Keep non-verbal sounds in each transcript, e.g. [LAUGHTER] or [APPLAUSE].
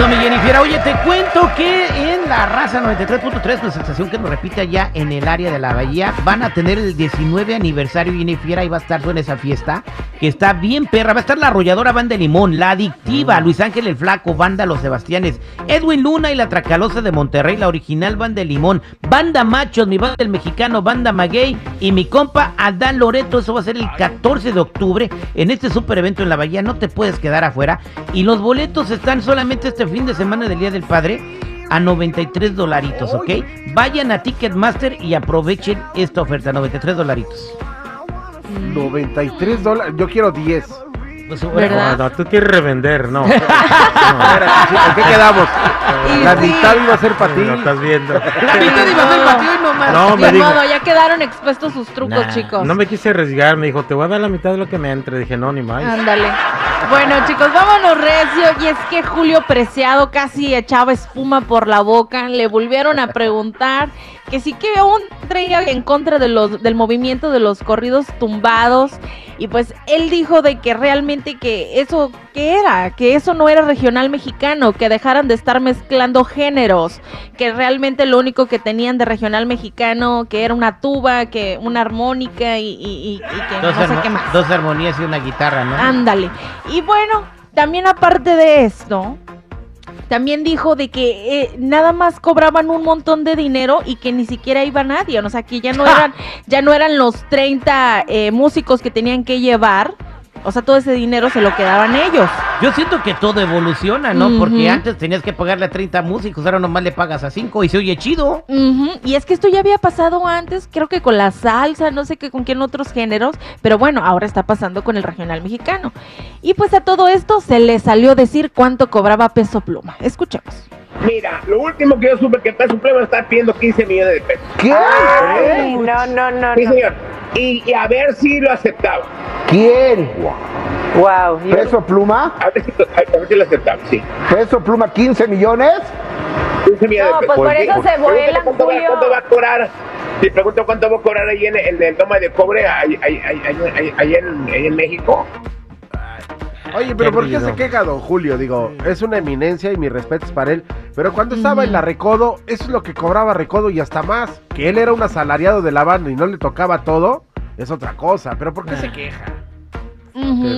Eso, mi Jennifer. Oye, te cuento que en la raza 93.3, la sensación que nos repite allá en el área de la bahía, van a tener el 19 aniversario Jennifer. Ahí va a estar en esa fiesta, que está bien perra. Va a estar la arrolladora Banda Limón, la adictiva, Luis Ángel el Flaco, Banda Los Sebastianes, Edwin Luna y la Tracalosa de Monterrey, la original Banda Limón, Banda Machos, mi banda el mexicano, Banda Maguey y mi compa Adán Loreto. Eso va a ser el 14 de octubre en este super evento en la bahía. No te puedes quedar afuera. Y los boletos están solamente este fin de semana del Día del Padre a 93 dolaritos, ¿ok? Vayan a Ticketmaster y aprovechen esta oferta, 93 dolaritos. 93 dólares. Yo quiero 10. Pues, No, no, tú quieres revender, no. [LAUGHS] ¿En qué quedamos? [LAUGHS] La mitad iba a ser para ti. Lo estás viendo. La mitad iba a ser para ti nomás. No, me dijo, modo, ya quedaron expuestos sus trucos, Nah, chicos. no me quise arriesgar, me dijo, te voy a dar la mitad de lo que me entre. Dije, no, ni más. Ándale. Bueno, chicos, vámonos recio. Y es que Julio Preciado casi echaba espuma por la boca. Le volvieron a preguntar que sí que aún traía en contra de los, del movimiento de los corridos tumbados. Y pues él dijo de que realmente que eso, ¿qué era? Que eso no era regional mexicano, que dejaran de estar mezclando géneros, que realmente lo único que tenían de regional mexicano, que era una tuba, que una armónica y, y- y- que Dos, no sé armo- qué más. dos armonías y una guitarra, ¿no? Ándale. Y bueno, también aparte de esto, también dijo de que eh, nada más cobraban un montón de dinero y que ni siquiera iba nadie. O sea, que ya no [LAUGHS] eran, ya no eran los 30 eh, músicos que tenían que llevar. O sea, todo ese dinero se lo quedaban ellos. Yo siento que todo evoluciona, ¿no? Porque antes tenías que pagarle a 30 músicos, ahora nomás le pagas a 5 y se oye chido. Y es que esto ya había pasado antes, creo que con la salsa, no sé qué con quién otros géneros, pero bueno, ahora está pasando con el regional mexicano. Y pues a todo esto se le salió decir cuánto cobraba peso pluma. Escuchemos. Mira, lo último que yo supe que Peso Pluma está pidiendo 15 millones de pesos. ¿Qué? Ay, no, no, no, Sí, no. Y, y a ver si lo aceptaba. ¿Quién? Wow. ¿Peso pluma? A ver si, a ver si lo aceptaba, sí. ¿Peso pluma 15 millones? 15 millones No, de pues pesos. por Sí, eso se vuelan, cuánto va- Julio. ¿Cuánto va a cobrar? Si pregunto cuánto va a cobrar ahí en, en el toma de cobre, ahí, ahí, ahí, ahí- ahí- ahí en, ahí en México. Oye, pero ¿por qué se queja don Julio? Digo, es una eminencia y mi respeto es para él. Pero cuando estaba en la Recodo, eso es lo que cobraba Recodo y hasta más. Que él era un asalariado de la banda y no le tocaba todo, es otra cosa. Pero ¿por qué se queja?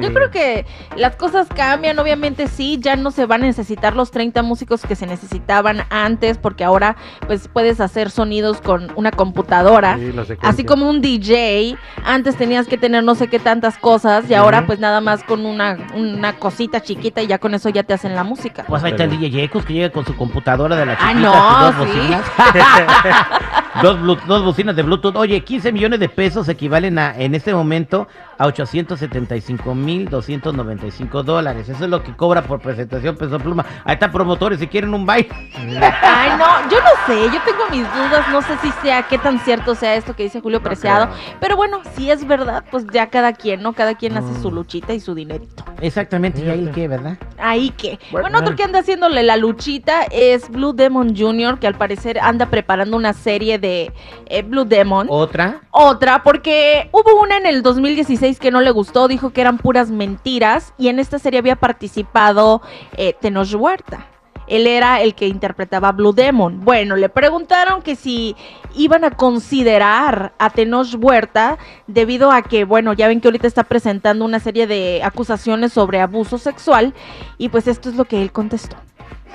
Yo creo que las cosas cambian, obviamente sí, ya no se van a necesitar los 30 músicos que se necesitaban antes, porque ahora pues puedes hacer sonidos con una computadora. Sí. Así como un DJ, antes tenías que tener no sé qué tantas cosas y ahora pues nada más con una, una cosita chiquita y ya con eso ya te hacen la música. Pues ahí está el DJ Jekos que llega con su computadora de la Ah, chiquita, no, sus dos sí. bocinas. [LAUGHS] [LAUGHS] dos, blu- dos bocinas de Bluetooth. Oye, 15 millones de pesos equivalen a, en este momento a 875 mil 295 dólares. Eso es lo que cobra por presentación Peso Pluma. Ahí están promotores si quieren un baile. Ay, no, yo no sé, yo tengo mis dudas, no sé si sea, qué tan cierto sea esto que dice Julio Preciado, pero bueno, si es verdad, pues ya cada quien, ¿no? Cada quien hace su luchita y su dinerito. Exactamente, y ahí el qué, ¿verdad? Ahí que. Bueno, Bueno, otro que anda haciéndole la luchita es Blue Demon Jr., que al parecer anda preparando una serie de eh, Blue Demon. Otra. Otra, porque hubo una en el 2016 que no le gustó, dijo que eran puras mentiras, y en esta serie había participado eh, Tenoch Huerta. Él era el que interpretaba Blue Demon. Bueno, le preguntaron que si iban a considerar a Tenoch Huerta debido a que, bueno, ya ven que ahorita está presentando una serie de acusaciones sobre abuso sexual y pues esto es lo que él contestó.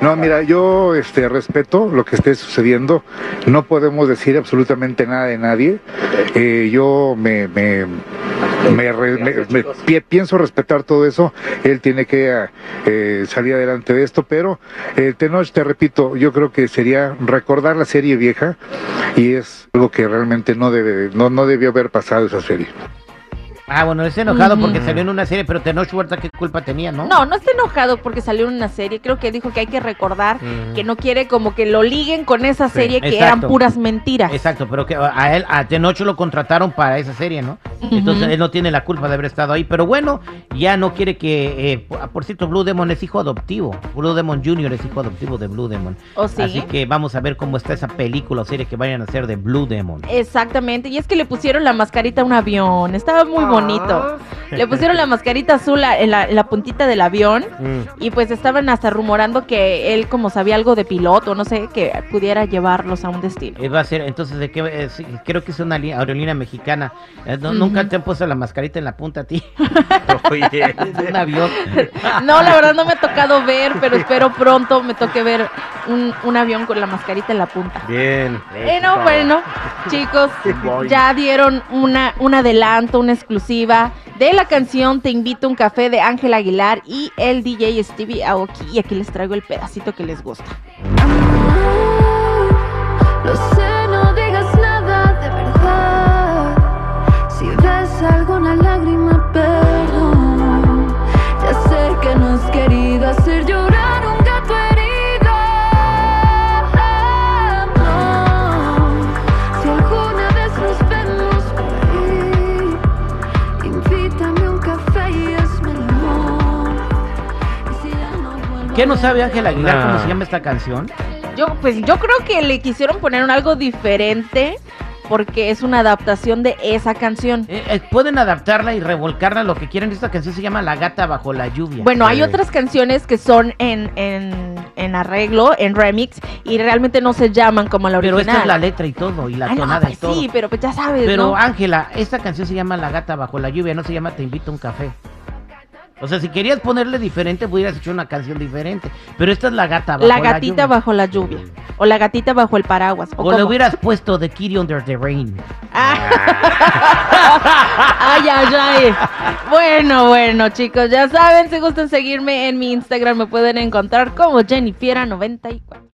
No, mira, yo este, respeto lo que esté sucediendo. No podemos decir absolutamente nada de nadie. Eh, yo me, me, me pienso respetar todo eso. Él tiene que eh, salir adelante de esto, pero el Tenoch, te repito, yo creo que sería recordar la serie vieja y es algo que realmente no debe, no, no debió haber pasado esa serie. Ah, bueno, está enojado porque salió en una serie, pero Tenoch Huerta, ¿qué culpa tenía, no? No, no está enojado porque salió en una serie. Creo que dijo que hay que recordar Mm. que no quiere como que lo liguen con esa Sí, serie que exacto. eran puras mentiras. Exacto, pero que a él, a Tenoch lo contrataron para esa serie, ¿no? Entonces él no tiene la culpa de haber estado ahí. Pero bueno, ya no quiere que. eh, por- cierto, Blue Demon es hijo adoptivo. Blue Demon Jr. es hijo adoptivo de Blue Demon. ¿O sí? Así que vamos a ver cómo está esa película o serie que vayan a hacer de Blue Demon. Exactamente, y es que le pusieron la mascarita a un avión, estaba muy bonito. Le pusieron la mascarita azul en la, en la puntita del avión Mm. y pues estaban hasta rumorando que él como sabía algo de piloto, no sé, que pudiera llevarlos a un destino. Eh, va a ser, entonces, ¿de qué? eh, sí, creo que es una aerolínea mexicana. Eh, no- Nunca te han puesto la mascarita en la punta a ti. [LAUGHS] Oye. [LAUGHS] de un avión. No, la verdad no me ha tocado ver, pero espero pronto me toque ver un, un avión con la mascarita en la punta. Bien. Bueno, bueno, chicos, [LAUGHS] ya dieron una, un adelanto, una exclusiva de la canción Te invito a un café de Ángel Aguilar y el DJ Stevie Aoki. Y aquí les traigo el pedacito que les gusta. ¿Qué no sabe Ángel Aguilar cómo se llama esta canción? Yo, pues yo creo que le quisieron poner un algo diferente porque es una adaptación de esa canción. Eh, eh, pueden adaptarla y revolcarla a lo que quieran. Esta canción se llama La gata bajo la lluvia. Bueno, hay otras canciones que son en, en, en arreglo, en remix, y realmente no se llaman como la pero original. esta es la letra y todo, y la Ay, no, tonada y pues todo. sí, pero pues ya sabes, Pero ¿no? Ángela, esta canción se llama La gata bajo la lluvia, no se llama Te invito a un café. O sea, si querías ponerle diferente, hubieras hecho una canción diferente. Pero esta es la gata bajo la, la gatita lluvia. bajo la lluvia. O la gatita bajo el paraguas. O, O le hubieras puesto The Kitty Under the Rain. Ah. [LAUGHS] ay, ay, ay. Bueno, bueno, chicos, ya saben, si gustan seguirme en mi Instagram, me pueden encontrar como Jennifiera94.